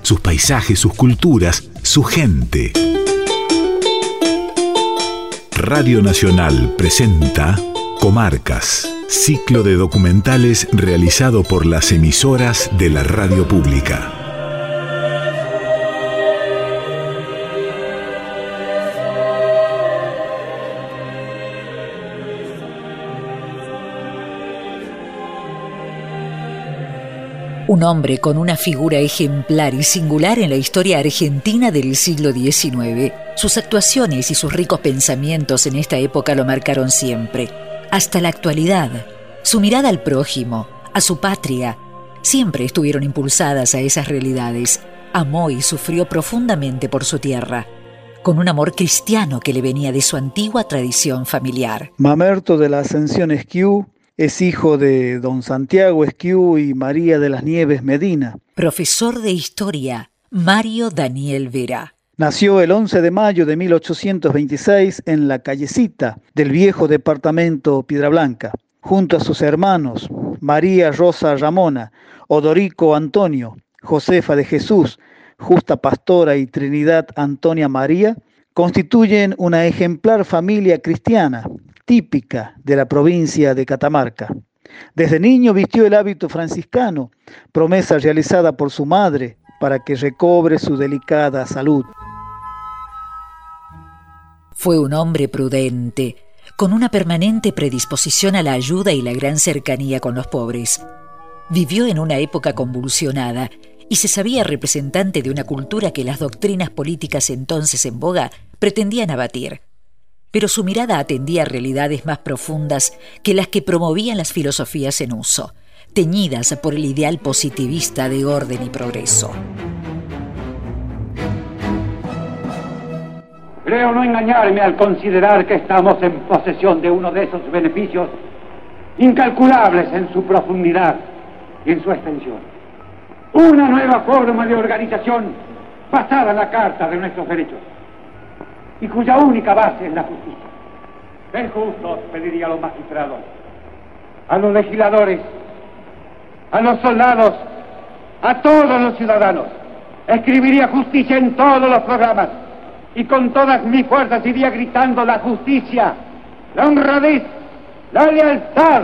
Sus paisajes, sus culturas, su gente. Radio Nacional presenta Comarcas, ciclo de documentales realizado por las emisoras de la radio pública. Un hombre con una figura ejemplar y singular en la historia argentina del siglo XIX. Sus actuaciones y sus ricos pensamientos en esta época lo marcaron siempre. Hasta la actualidad, su mirada al prójimo, a su patria, siempre estuvieron impulsadas a esas realidades. Amó y sufrió profundamente por su tierra, con un amor cristiano que le venía de su antigua tradición familiar. Mamerto de la Ascensión Esquiú es hijo de don Santiago Esquiú y María de las Nieves Medina. Profesor de Historia, Mario Daniel Vera. Nació el 11 de mayo de 1826 en la callecita del viejo departamento Piedra Blanca, junto a sus hermanos María Rosa Ramona, Odorico Antonio, Josefa de Jesús, Justa Pastora y Trinidad Antonia María, constituyen una ejemplar familia cristiana típica de la provincia de Catamarca. Desde niño vistió el hábito franciscano, promesa realizada por su madre para que recobre su delicada salud. Fue un hombre prudente, con una permanente predisposición a la ayuda y la gran cercanía con los pobres. Vivió en una época convulsionada y se sabía representante de una cultura que las doctrinas políticas entonces en boga pretendían abatir pero su mirada atendía a realidades más profundas que las que promovían las filosofías en uso, teñidas por el ideal positivista de orden y progreso. Creo no engañarme al considerar que estamos en posesión de uno de esos beneficios incalculables en su profundidad y en su extensión. Una nueva forma de organización basada en la Carta de nuestros Derechos y cuya única base es la justicia. Ser justos, pediría a los magistrados, a los legisladores, a los soldados, a todos los ciudadanos. Escribiría justicia en todos los programas y con todas mis fuerzas iría gritando la justicia, la honradez, la lealtad.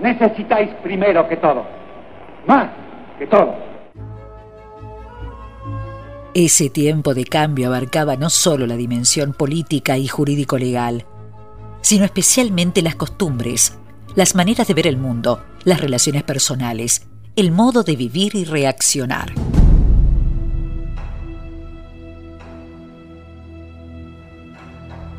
Necesitáis primero que todo, más que todo. Ese tiempo de cambio abarcaba no solo la dimensión política y jurídico-legal, sino especialmente las costumbres, las maneras de ver el mundo, las relaciones personales, el modo de vivir y reaccionar.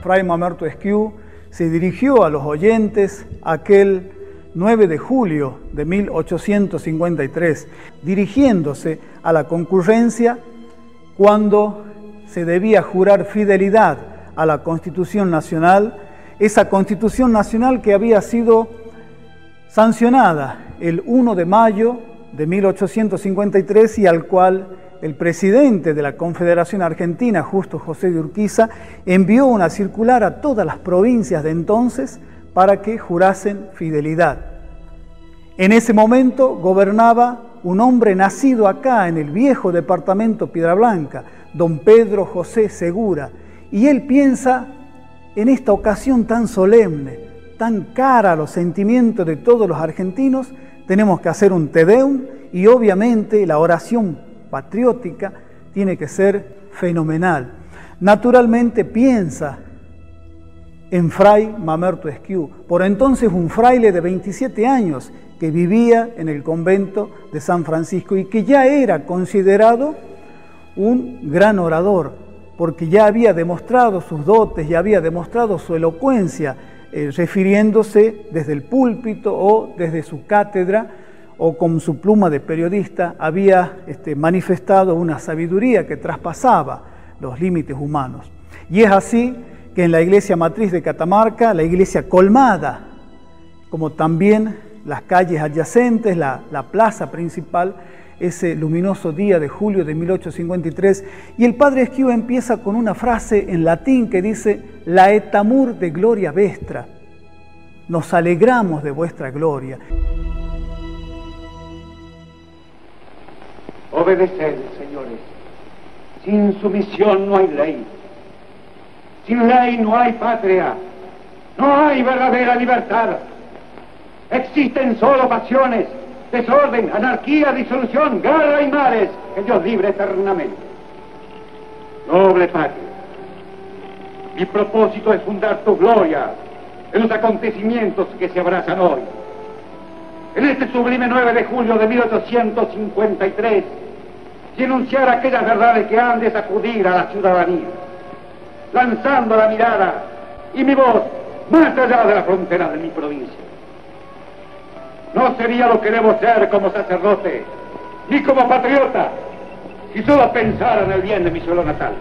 Fray Mamerto Esquiú se dirigió a los oyentes aquel 9 de julio de 1853, dirigiéndose a la concurrencia cuando se debía jurar fidelidad a la Constitución Nacional, esa Constitución Nacional que había sido sancionada el 1 de mayo de 1853 y al cual el presidente de la Confederación Argentina, Justo José de Urquiza, envió una circular a todas las provincias de entonces para que jurasen fidelidad. En ese momento gobernaba un hombre nacido acá en el viejo departamento Piedra Blanca, don Pedro José Segura, y él piensa en esta ocasión tan solemne, tan cara a los sentimientos de todos los argentinos, tenemos que hacer un Tedeum y obviamente la oración patriótica tiene que ser fenomenal. Naturalmente piensa en Fray Mamerto Esquiú, por entonces un fraile de 27 años que vivía en el convento de San Francisco y que ya era considerado un gran orador, porque ya había demostrado sus dotes, ya había demostrado su elocuencia, eh, refiriéndose desde el púlpito o desde su cátedra o con su pluma de periodista había este, manifestado una sabiduría que traspasaba los límites humanos. Y es así que en la iglesia matriz de Catamarca, la iglesia colmada, como también las calles adyacentes, la, la plaza principal, ese luminoso día de julio de 1853, y el padre Esquivo empieza con una frase en latín que dice, la etamur de gloria vestra, nos alegramos de vuestra gloria. Obedeced, señores. Sin sumisión no hay ley. Sin ley no hay patria. No hay verdadera libertad. Existen solo pasiones, desorden, anarquía, disolución, guerra y mares que Dios libre eternamente. Noble patria. Mi propósito es fundar tu gloria en los acontecimientos que se abrazan hoy. En este sublime 9 de julio de 1853, y enunciar aquellas verdades que han de sacudir a la ciudadanía, lanzando la mirada y mi voz más allá de la frontera de mi provincia. No sería lo que debo ser como sacerdote, ni como patriota, si solo pensara en el bien de mi suelo natal.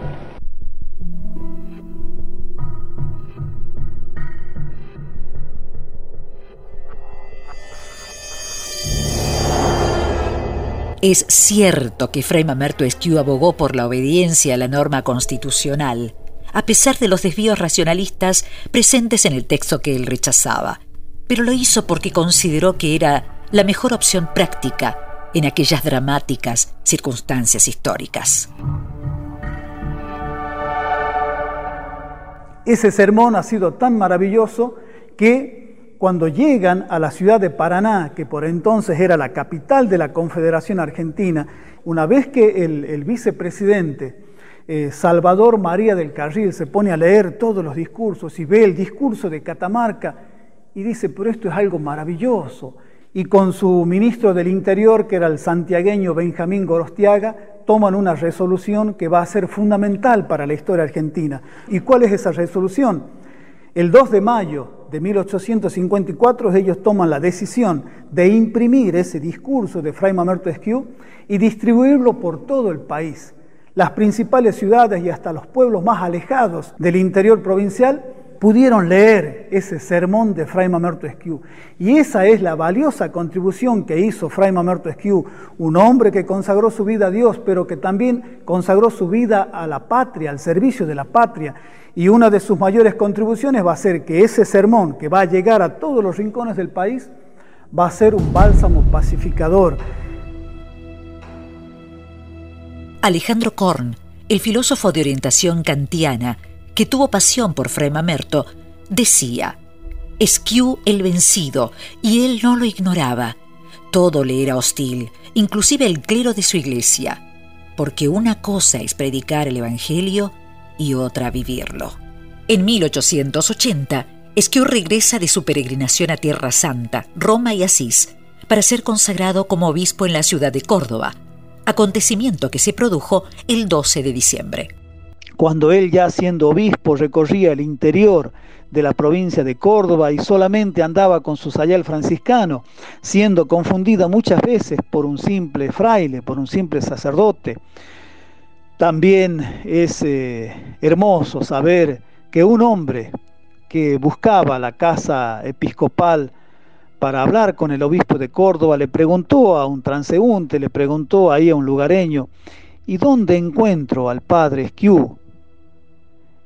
Es cierto que Fray Mamerto abogó por la obediencia a la norma constitucional, a pesar de los desvíos racionalistas presentes en el texto que él rechazaba, pero lo hizo porque consideró que era la mejor opción práctica en aquellas dramáticas circunstancias históricas. Ese sermón ha sido tan maravilloso que cuando llegan a la ciudad de Paraná, que por entonces era la capital de la Confederación Argentina, una vez que el, vicepresidente eh, Salvador María del Carril se pone a leer todos los discursos y ve el discurso de Catamarca y dice, pero esto es algo maravilloso. Y con su ministro del Interior, que era el santiagueño Benjamín Gorostiaga, toman una resolución que va a ser fundamental para la historia argentina. ¿Y cuál es esa resolución? El 2 de mayo de 1854 ellos toman la decisión de imprimir ese discurso de Fray Mamerto Esquiú y distribuirlo por todo el país. Las principales ciudades y hasta los pueblos más alejados del interior provincial pudieron leer ese sermón de Fray Mamerto Esquiú. Y esa es la valiosa contribución que hizo Fray Mamerto Esquiú, un hombre que consagró su vida a Dios, pero que también consagró su vida a la patria, al servicio de la patria y una de sus mayores contribuciones va a ser que ese sermón que va a llegar a todos los rincones del país va a ser un bálsamo pacificador. Alejandro Korn, el filósofo de orientación kantiana, que tuvo pasión por Fray Mamerto, decía, Esquiú el vencido, y él no lo ignoraba. Todo le era hostil, inclusive el clero de su iglesia, porque una cosa es predicar el Evangelio y otra vivirlo. En 1880, Esquiu regresa de su peregrinación a Tierra Santa, Roma y Asís, para ser consagrado como obispo en la ciudad de Córdoba, acontecimiento que se produjo el 12 de diciembre. Cuando él ya siendo obispo recorría el interior de la provincia de Córdoba y solamente andaba con su sayal franciscano, siendo confundida muchas veces por un simple fraile, por un simple sacerdote, también es eh, hermoso saber que un hombre que buscaba la casa episcopal para hablar con el obispo de Córdoba le preguntó a un transeúnte, le preguntó ahí a un lugareño, ¿y dónde encuentro al padre Esquiú?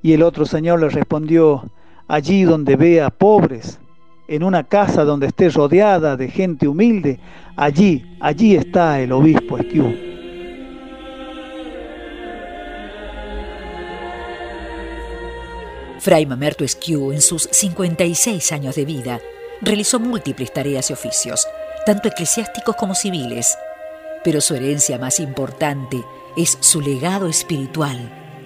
Y el otro señor le respondió, allí donde vea pobres, en una casa donde esté rodeada de gente humilde, allí, allí está el obispo Esquiú. Fray Mamerto Esquiú, en sus 56 años de vida, realizó múltiples tareas y oficios, tanto eclesiásticos como civiles, pero su herencia más importante es su legado espiritual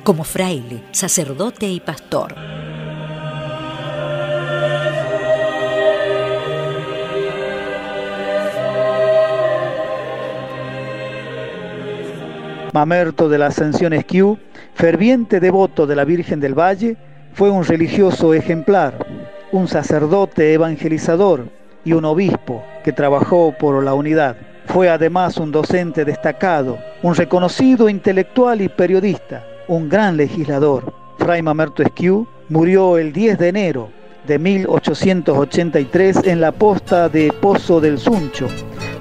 como fraile, sacerdote y pastor. Mamerto de la Ascensión Esquiú, ferviente devoto de la Virgen del Valle, fue un religioso ejemplar, un sacerdote evangelizador, y un obispo que trabajó por la unidad. Fue además un docente destacado, un reconocido intelectual y periodista, un gran legislador. Fray Mamerto Esquiu murió el 10 de enero de 1883 en la posta de Pozo del Suncho,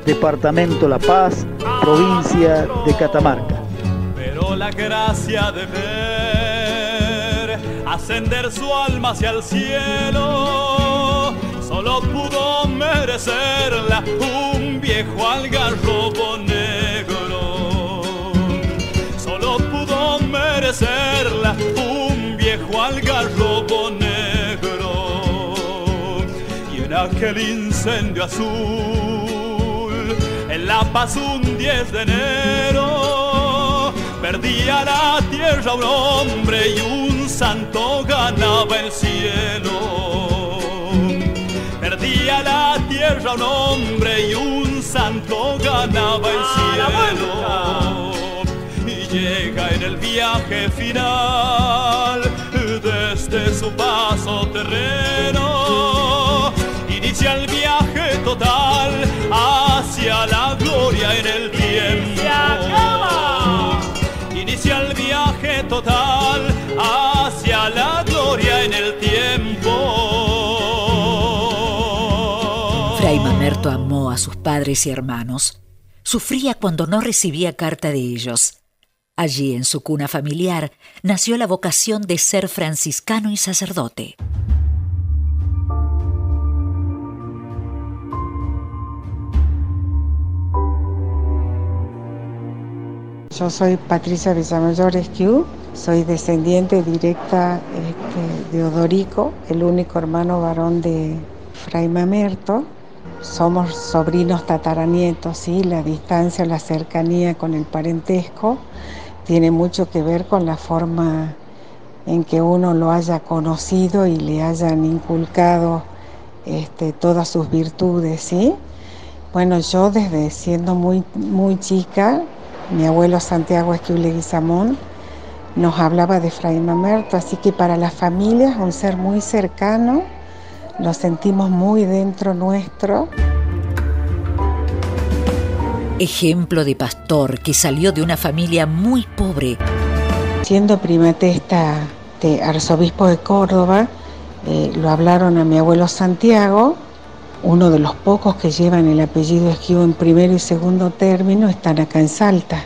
departamento La Paz, provincia de Catamarca. Ascender su alma hacia el cielo solo pudo merecerla un viejo algarrobo negro. Solo pudo merecerla un viejo algarrobo negro. Y en aquel incendio azul, en La Paz un 10 de enero, perdía la tierra un hombre y un santo ganaba el cielo perdía la tierra un hombre y un santo ganaba el cielo. Y llega en el viaje final, desde su paso terreno, inicia el viaje total hacia la gloria en el tiempo. Inicia el viaje total hacia la gloria en el tiempo. Fray Mamerto amó a sus padres y hermanos. Sufría cuando no recibía carta de ellos. Allí, en su cuna familiar, nació la vocación de ser franciscano y sacerdote. Yo soy Patricia Villamayor Esquiú, soy descendiente directa este, de Odorico, el único hermano varón de Fray Mamerto. Somos sobrinos tataranietos, ¿sí? la distancia, la cercanía con el parentesco tiene mucho que ver con la forma en que uno lo haya conocido y le hayan inculcado este, todas sus virtudes, ¿sí? Bueno, yo desde siendo muy, muy chica, mi abuelo Santiago Esquible Guizamón nos hablaba de Fray Mamerto, así que para las familias un ser muy cercano, lo sentimos muy dentro nuestro. Ejemplo de pastor que salió de una familia muy pobre. Siendo primatesta de arzobispo de Córdoba, eh, lo hablaron a mi abuelo Santiago, uno de los pocos que llevan el apellido Esquivo en primero y segundo término, están acá en Salta.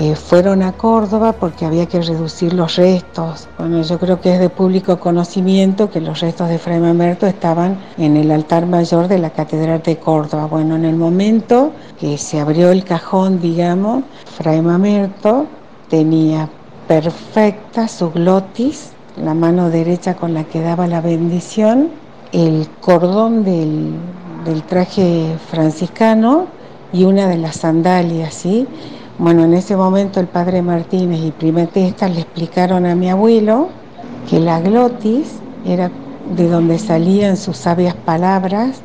Eh, fueron a Córdoba porque había que reducir los restos. Bueno, yo creo que es de público conocimiento que los restos de Fray Mamerto estaban en el altar mayor de la Catedral de Córdoba. Bueno, en el momento que se abrió el cajón, digamos, Fray Mamerto tenía perfecta su glotis, la mano derecha con la que daba la bendición, el cordón del, del traje franciscano y una de las sandalias, ¿sí? Bueno, en ese momento el padre Martínez y Primatesta le explicaron a mi abuelo que la glotis era de donde salían sus sabias palabras,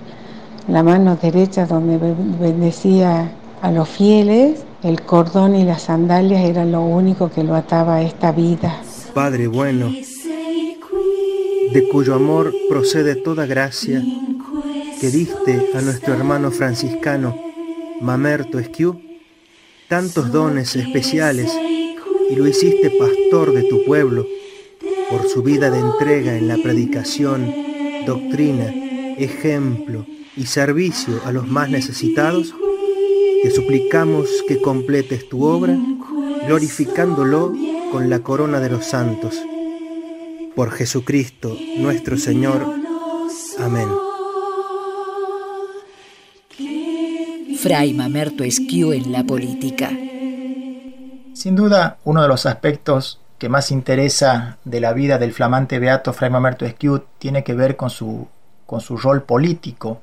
la mano derecha donde bendecía a los fieles, el cordón y las sandalias eran lo único que lo ataba a esta vida. Padre bueno, de cuyo amor procede toda gracia, que diste a nuestro hermano franciscano Mamerto Esquiú, tantos dones especiales y lo hiciste pastor de tu pueblo por su vida de entrega en la predicación, doctrina, ejemplo y servicio a los más necesitados, te suplicamos que completes tu obra glorificándolo con la corona de los santos. Por Jesucristo nuestro Señor. Amén. Fray Mamerto Esquiú en la política. Sin duda, uno de los aspectos que más interesa de la vida del flamante beato Fray Mamerto Esquiú tiene que ver con su, con su rol político,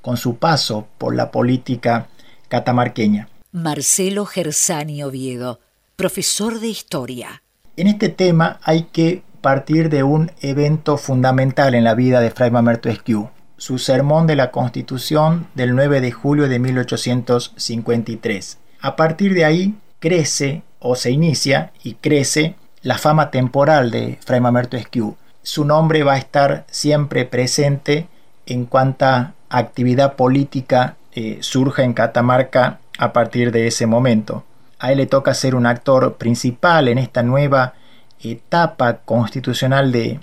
con su paso por la política catamarqueña. Marcelo Gersani Oviedo, profesor de historia. En este tema hay que partir de un evento fundamental en la vida de Fray Mamerto Esquiú, su sermón de la Constitución del 9 de julio de 1853. A partir de ahí crece o se inicia y crece la fama temporal de Fray Mamerto Esquiú. Su nombre va a estar siempre presente en cuanta actividad política eh, surge en Catamarca a partir de ese momento. A él le toca ser un actor principal en esta nueva etapa constitucional de,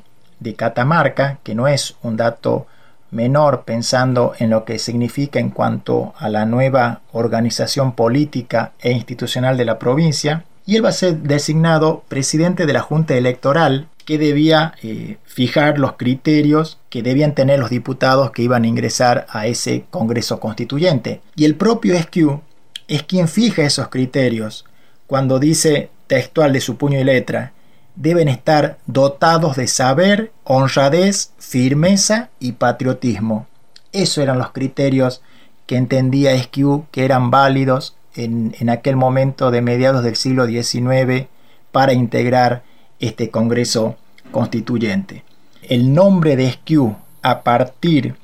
Catamarca, que no es un dato menor pensando en lo que significa en cuanto a la nueva organización política e institucional de la provincia, y él va a ser designado presidente de la Junta Electoral que debía eh, fijar los criterios que debían tener los diputados que iban a ingresar a ese Congreso Constituyente. Y el propio SQ es quien fija esos criterios cuando dice textual de su puño y letra, deben estar dotados de saber, honradez, firmeza y patriotismo. Esos eran los criterios que entendía SQ que eran válidos en, en aquel momento de mediados del siglo XIX para integrar este Congreso Constituyente. El nombre de Esquiú, a partir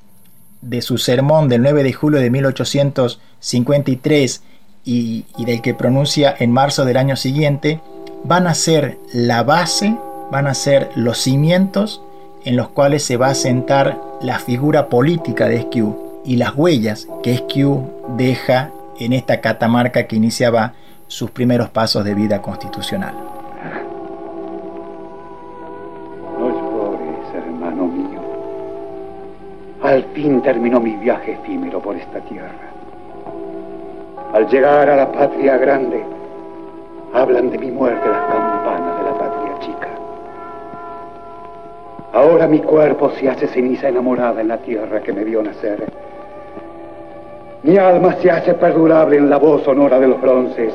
de su sermón del 9 de julio de 1853 y, y del que pronuncia en marzo del año siguiente, van a ser la base, van a ser los cimientos en los cuales se va a sentar la figura política de Esquiú y las huellas que Esquiú deja en esta catamarca que iniciaba sus primeros pasos de vida constitucional. Al fin terminó mi viaje efímero por esta tierra. Al llegar a la patria grande, hablan de mi muerte las campanas de la patria chica. Ahora mi cuerpo se hace ceniza enamorada en la tierra que me vio nacer. Mi alma se hace perdurable en la voz sonora de los bronces,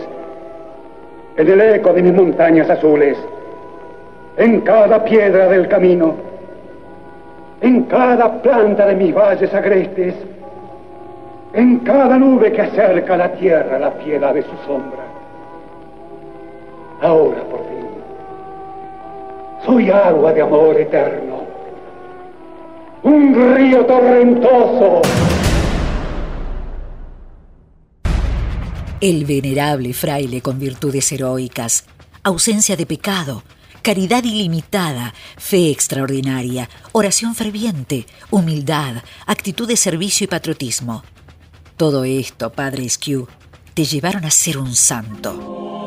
en el eco de mis montañas azules, en cada piedra del camino en cada planta de mis valles agrestes, en cada nube que acerca a la tierra la piedad de su sombra. Ahora por fin, soy agua de amor eterno, un río torrentoso. El venerable fraile con virtudes heroicas, ausencia de pecado, caridad ilimitada, fe extraordinaria, oración ferviente, humildad, actitud de servicio y patriotismo. Todo esto, Padre Esquiu, te llevaron a ser un santo.